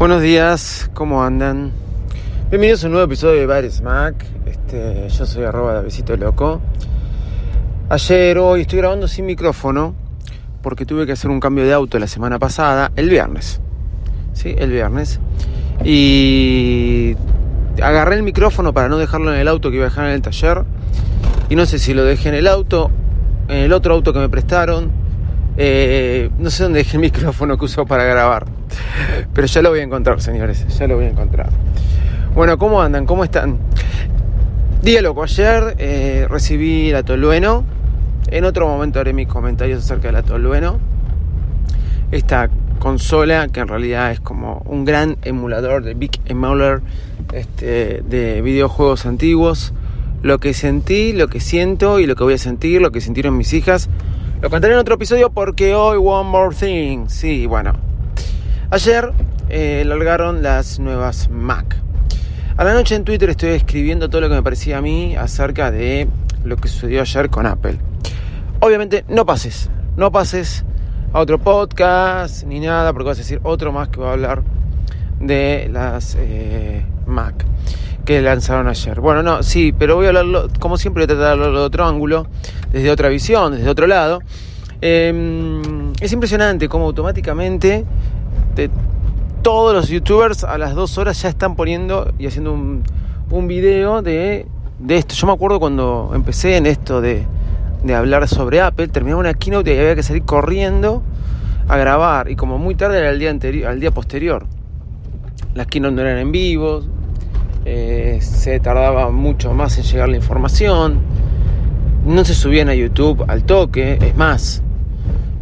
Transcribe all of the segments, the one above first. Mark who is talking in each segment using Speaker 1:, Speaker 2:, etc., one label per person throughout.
Speaker 1: Buenos días, ¿cómo andan? Bienvenidos a un nuevo episodio de Bar Smack. Este, yo soy arroba Davidito Loco. Ayer, hoy estoy grabando sin micrófono porque tuve que hacer un cambio de auto la semana pasada, el viernes. Sí, el viernes. Y agarré el micrófono para no dejarlo en el auto que iba a dejar en el taller. Y no sé si lo dejé en el auto, en el otro auto que me prestaron. Eh, no sé dónde dejé el micrófono que uso para grabar. Pero ya lo voy a encontrar, señores. Ya lo voy a encontrar. Bueno, ¿cómo andan? ¿Cómo están? Día ayer eh, recibí la Tolueno. En otro momento haré mis comentarios acerca de la Tolueno. Esta consola que en realidad es como un gran emulador de Big Emuler este, de videojuegos antiguos. Lo que sentí, lo que siento y lo que voy a sentir, lo que sintieron mis hijas. Lo contaré en otro episodio porque hoy One More Thing. Sí, bueno, Ayer eh, largaron las nuevas Mac. A la noche en Twitter estoy escribiendo todo lo que me parecía a mí acerca de lo que sucedió ayer con Apple. Obviamente no pases, no pases a otro podcast ni nada porque vas a decir otro más que va a hablar de las eh, Mac que lanzaron ayer. Bueno, no, sí, pero voy a hablarlo, como siempre, voy a tratar de otro ángulo, desde otra visión, desde otro lado. Em, es impresionante cómo automáticamente todos los youtubers a las dos horas ya están poniendo y haciendo un, un video de, de, esto. Yo me acuerdo cuando empecé en esto de, de hablar sobre Apple, terminaba una keynote y había que salir corriendo a grabar y como muy tarde era el día, anterior, al día posterior. Las keynote no eran en vivo, eh, se tardaba mucho más en llegar la información, no se subían a YouTube al toque, es más,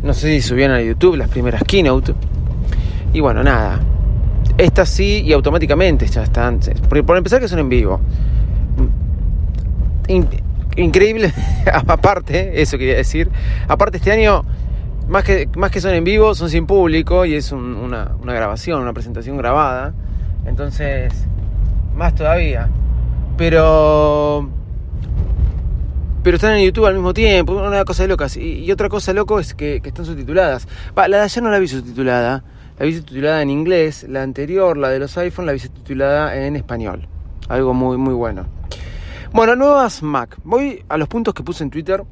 Speaker 1: no sé si subían a YouTube las primeras keynote. Y bueno, nada. Estas sí y automáticamente ya están. Por, empezar que son en vivo. increíble, aparte, eso quería decir. Aparte este año, más que, más que son en vivo, son sin público y es una grabación, una presentación grabada. Entonces, más todavía. Pero pero están en YouTube al mismo tiempo, una cosa de locas. Y, otra cosa loco es que, están subtituladas. la de ayer no la vi subtitulada, la vi titulada en inglés, la anterior, la de los iPhone, la vi titulada en español. Algo muy, muy bueno. Bueno, nuevas Mac. Voy a los puntos que puse en Twitter,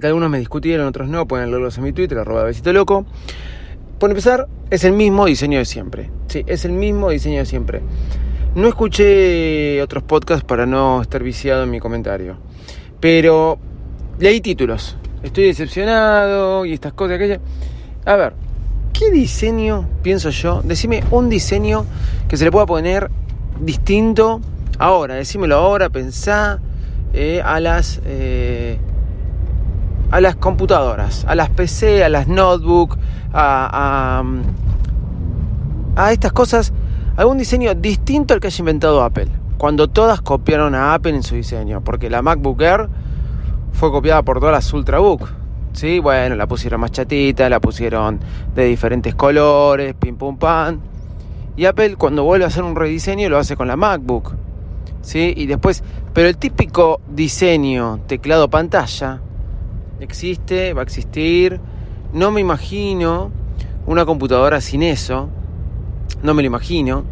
Speaker 1: que algunos me discutieron, otros no, pueden leerlos en mi Twitter, arroba besito loco. Por empezar, es el mismo diseño de siempre. Sí, es el mismo diseño de siempre. No escuché otros podcasts para no estar viciado en mi comentario. Pero leí títulos. Estoy decepcionado y estas cosas, aquellas. A ver, ¿Qué diseño, pienso yo? Decime un diseño que se le pueda poner distinto ahora, decímelo ahora, pensá eh, a las eh, a las computadoras, a las PC, a las notebook, a, a, a estas cosas, algún diseño distinto al que haya inventado Apple. Cuando todas copiaron a Apple en su diseño, porque la MacBook Air fue copiada por todas las Ultrabook Sí, bueno, la pusieron más chatita, la pusieron de diferentes colores, pim pum pam. Y Apple cuando vuelve a hacer un rediseño lo hace con la MacBook. ¿Sí? Y después, pero el típico diseño teclado pantalla existe, va a existir. No me imagino una computadora sin eso. No me lo imagino.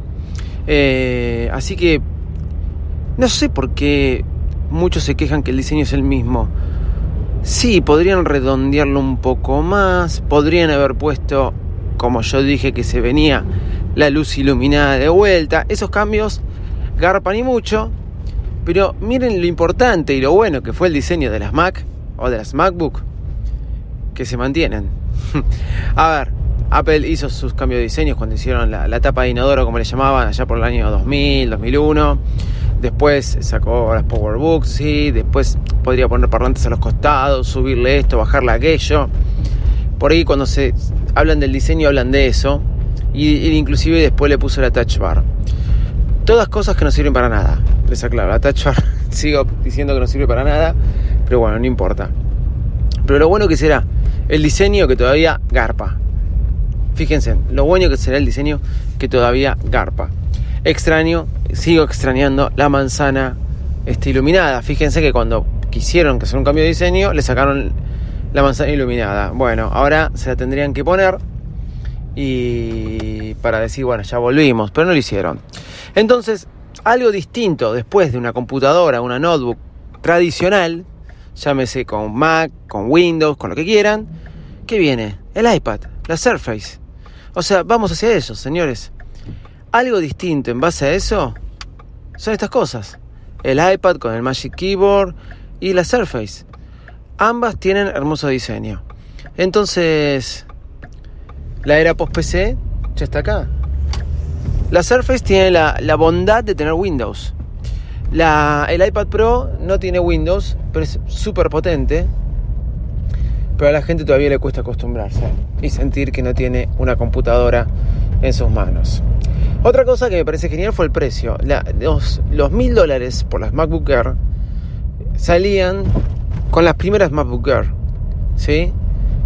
Speaker 1: Eh, así que no sé por qué muchos se quejan que el diseño es el mismo. Sí, podrían redondearlo un poco más, podrían haber puesto, como yo dije, que se venía la luz iluminada de vuelta. Esos cambios garpan y mucho, pero miren lo importante y lo bueno que fue el diseño de las Mac o de las MacBook, que se mantienen. A ver, Apple hizo sus cambios de diseños cuando hicieron la, tapa de inodoro, como le llamaban, allá por el año 2000, 2001 Después sacó las Powerbooks, sí. Después podría poner parlantes a los costados, subirle esto, bajarle aquello. Por ahí cuando se hablan del diseño, hablan de eso. Y, inclusive después le puso la touch bar. Todas cosas que no sirven para nada. Les aclaro, la touch bar sigo diciendo que no sirve para nada, pero bueno, no importa. Pero lo bueno que será el diseño que todavía garpa. Fíjense, lo bueno que será el diseño que todavía garpa. Extraño, sigo extrañando la manzana este, iluminada. Fíjense que cuando quisieron que hacer un cambio de diseño, le sacaron la manzana iluminada. Bueno, ahora se la tendrían que poner y para decir, bueno, ya volvimos, pero no lo hicieron. Entonces, algo distinto después de una computadora, una notebook tradicional, llámese con Mac, con Windows, con lo que quieran, ¿qué viene? El iPad, la Surface. O sea, vamos hacia eso, señores. Algo distinto en base a eso son estas cosas. El iPad con el Magic Keyboard y la Surface. Ambas tienen hermoso diseño. Entonces, la era post-PC ya está acá. La Surface tiene la, bondad de tener Windows. La, el iPad Pro no tiene Windows, pero es súper potente. Pero a la gente todavía le cuesta acostumbrarse y sentir que no tiene una computadora en sus manos. Otra cosa que me parece genial fue el precio. los mil dólares por las MacBook Air salían con las primeras MacBook Air. ¿Sí?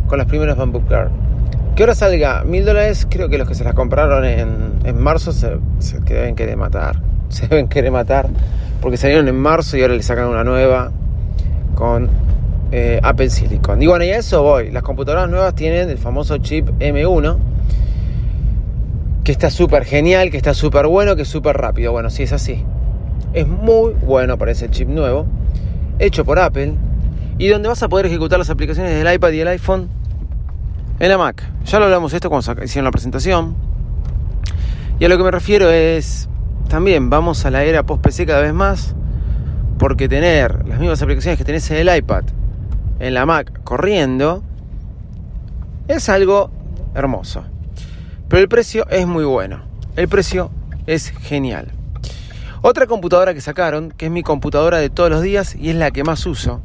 Speaker 1: Con las primeras MacBook Air. Que ahora salga mil dólares, creo que los que se las compraron en, marzo se, deben querer matar. Se deben querer matar porque salieron en marzo y ahora le sacan una nueva con eh, Apple Silicon. Y bueno, y a eso voy. Las computadoras nuevas tienen el famoso chip M1 que está súper genial, que está súper bueno, que es súper rápido. Bueno, sí es así. Es muy bueno para ese chip nuevo, hecho por Apple, y donde vas a poder ejecutar las aplicaciones del iPad y el iPhone en la Mac. Ya lo hablamos esto cuando hicieron la presentación. Y a lo que me refiero es, también vamos a la era post-PC cada vez más, porque tener las mismas aplicaciones que tenés en el iPad, en la Mac, corriendo, es algo hermoso. Pero el precio es muy bueno. El precio es genial. Otra computadora que sacaron, que es mi computadora de todos los días y es la que más uso,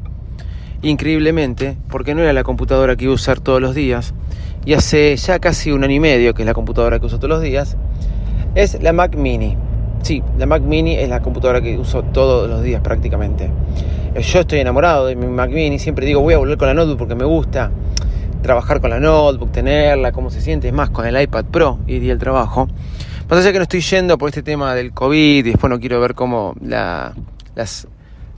Speaker 1: increíblemente, porque no era la computadora que iba a usar todos los días, y hace ya casi un año y medio que es la computadora que uso todos los días, es la Mac Mini. Sí, la Mac Mini es la computadora que uso todos los días prácticamente. Yo estoy enamorado de mi Mac Mini, siempre digo voy a volver con la notebook porque me gusta trabajar con la notebook, tenerla, cómo se siente, es más, con el iPad Pro iría el trabajo. Más allá que no estoy yendo por este tema del COVID y después no quiero ver cómo la, las,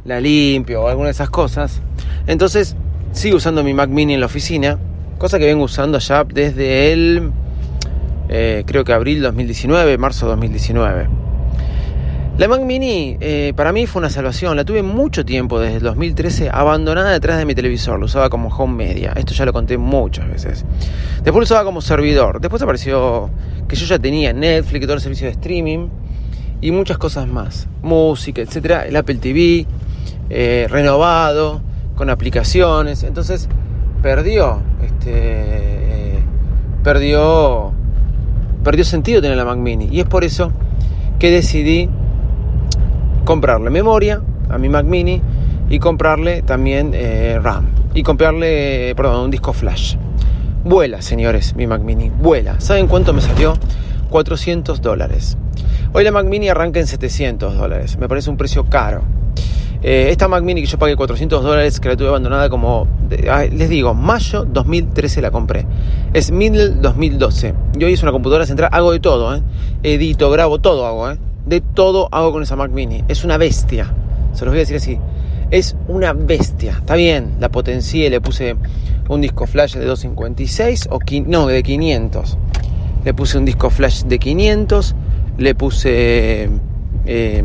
Speaker 1: la limpio o alguna de esas cosas. Entonces sigo usando mi Mac Mini en la oficina, cosa que vengo usando ya desde el, eh, creo que abril 2019, marzo 2019. La Mac Mini eh, para mí fue una salvación, la tuve mucho tiempo desde el 2013 abandonada detrás de mi televisor, lo usaba como home media, esto ya lo conté muchas veces. Después lo usaba como servidor, después apareció que yo ya tenía Netflix, todo el servicio de streaming y muchas cosas más, música, etcétera, el Apple TV, eh, renovado, con aplicaciones. Entonces perdió, este, perdió, perdió sentido tener la Mac Mini. Y es por eso que decidí comprarle memoria a mi Mac Mini y comprarle también eh, RAM. Y comprarle, perdón, un disco flash. Vuela, señores, mi Mac Mini. Vuela. ¿Saben cuánto me salió? 400 dólares. Hoy la Mac Mini arranca en 700 dólares. Me parece un precio caro. Eh, esta Mac Mini que yo pagué 400 dólares, que la tuve abandonada como, les digo, mayo 2013 la compré. Es mil 2012. Y hoy es una computadora central, hago de todo, ¿eh? Edito, grabo, todo hago, ¿eh? De todo hago con esa Mac Mini. Es una bestia. Se los voy a decir así. Es una bestia. Está bien, la potencié, le puse un disco flash de 256 o no, de 500. Le puse un disco flash de 500, le puse eh,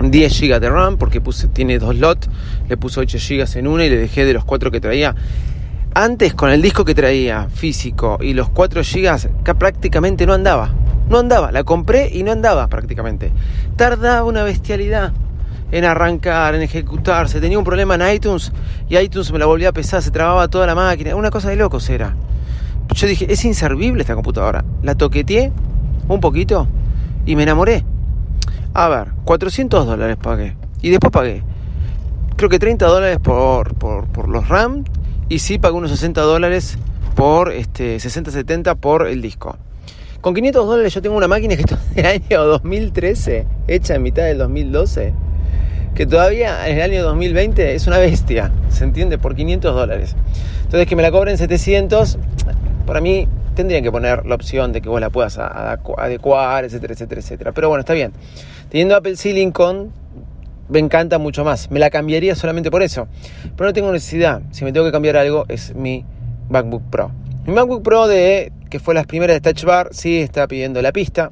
Speaker 1: 10 GB de RAM porque tiene dos slots, le puse 8 GB en una y le dejé de los 4 que traía. Antes con el disco que traía físico y los 4 GB prácticamente no andaba. No andaba, la compré y no andaba prácticamente. Tardaba una bestialidad en arrancar, en ejecutarse. Tenía un problema en iTunes y iTunes me la volvía a pesar, se trababa toda la máquina. Una cosa de locos era. Yo dije, es inservible esta computadora. La toqueteé un poquito y me enamoré. A ver, 400 dólares pagué. Y después pagué, creo que 30 dólares por, por, los RAM. Y sí pagué unos 60 dólares por este, 60-70 por el disco. Con 500 dólares yo tengo una máquina que es del año 2013, hecha en mitad del 2012, que todavía en el año 2020 es una bestia, ¿se entiende? Por 500 dólares. Entonces que me la cobren 700, para mí tendrían que poner la opción de que vos la puedas adecuar, etcétera, etcétera, etcétera. Pero bueno, está bien. Teniendo Apple Silicon, me encanta mucho más. Me la cambiaría solamente por eso. Pero no tengo necesidad. Si me tengo que cambiar algo, es mi MacBook Pro. Mi MacBook Pro de que fue las primeras de Touch Bar, sí está pidiendo la pista.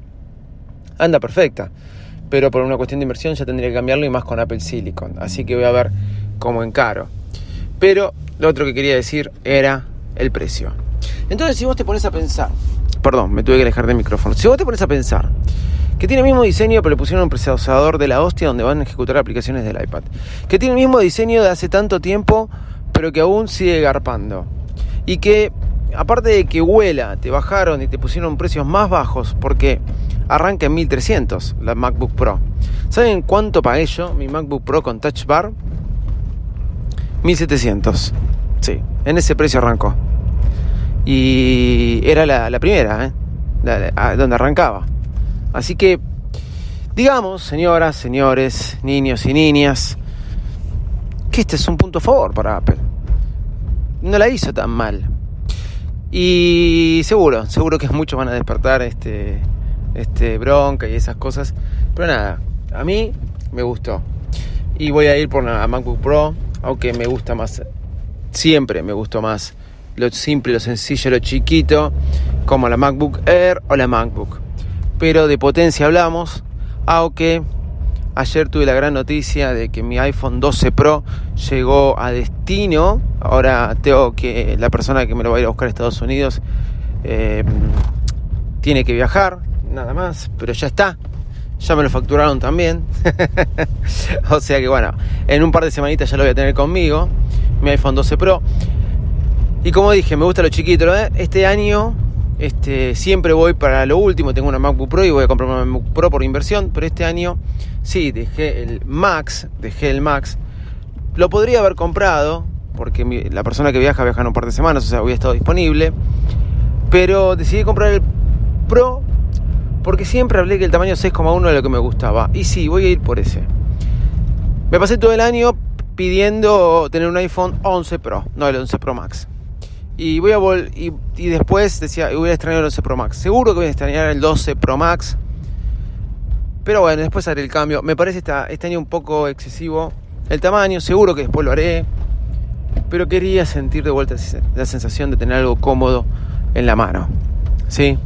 Speaker 1: Anda perfecta. Pero por una cuestión de inversión ya tendría que cambiarlo y más con Apple Silicon. Así que voy a ver cómo encaro. Pero lo otro que quería decir era el precio. Entonces, si vos te pones a pensar, perdón, me tuve que alejar del micrófono. Si vos te pones a pensar que tiene el mismo diseño, pero le pusieron un procesador de la hostia donde van a ejecutar aplicaciones del iPad, que tiene el mismo diseño de hace tanto tiempo, pero que aún sigue garpando, y que aparte de que huela, te bajaron y te pusieron precios más bajos porque arranca en 1300 la MacBook Pro. ¿Saben cuánto pagué yo mi MacBook Pro con Touch Bar? 1700. Sí, en ese precio arrancó. Y era la, primera, ¿eh? donde arrancaba. Así que, digamos, señoras, señores, niños y niñas, que este es un punto a favor para Apple. No la hizo tan mal. Y seguro, seguro que muchos van a despertar este, este bronca y esas cosas. Pero nada, a mí me gustó. Y voy a ir por la MacBook Pro, aunque me gusta más, siempre me gustó más lo simple, lo sencillo, lo chiquito, como la MacBook Air o la MacBook. Pero de potencia hablamos, aunque ayer tuve la gran noticia de que mi iPhone 12 Pro llegó a destino. Ahora tengo que, la persona que me lo va a ir a buscar a Estados Unidos eh, tiene que viajar, nada más, pero ya está. Ya me lo facturaron también. o sea que bueno, en un par de semanitas ya lo voy a tener conmigo. Mi iPhone 12 Pro. Y como dije, me gusta lo chiquito. Este año este, siempre voy para lo último. Tengo una MacBook Pro y voy a comprar una MacBook Pro por inversión. Pero este año sí, dejé el Max. Dejé el Max. Lo podría haber comprado. Porque la persona que viaja viaja en un par de semanas. O sea, había estado disponible. Pero decidí comprar el Pro. Porque siempre hablé que el tamaño 6,1 era lo que me gustaba. Y sí, voy a ir por ese. Me pasé todo el año pidiendo tener un iPhone 11 Pro, no el 11 Pro Max. Y voy a y, y, después decía, voy a extrañar el 11 Pro Max. Seguro que voy a extrañar el 12 Pro Max. Pero bueno, después haré el cambio. Me parece esta, este año un poco excesivo el tamaño. Seguro que después lo haré. Pero quería sentir de vuelta la sensación de tener algo cómodo en la mano. ¿Sí?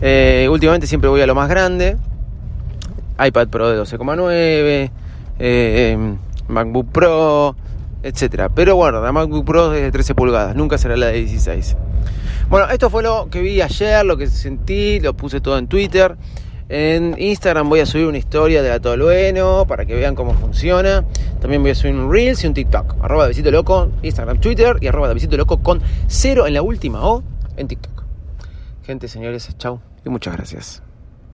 Speaker 1: Eh, últimamente siempre voy a lo más grande. iPad Pro de 12,9. Eh, MacBook Pro etcétera. Pero bueno, la MacBook Pro es de 13 pulgadas, nunca será la de 16. Bueno, esto fue lo que vi ayer, lo que sentí, lo puse todo en Twitter. En Instagram voy a subir una historia de bueno para que vean cómo funciona. También voy a subir un Reels y un TikTok. Arroba de Loco, Instagram, Twitter y arroba de Loco con cero en la última O en TikTok. Gente, señores, chao y muchas gracias.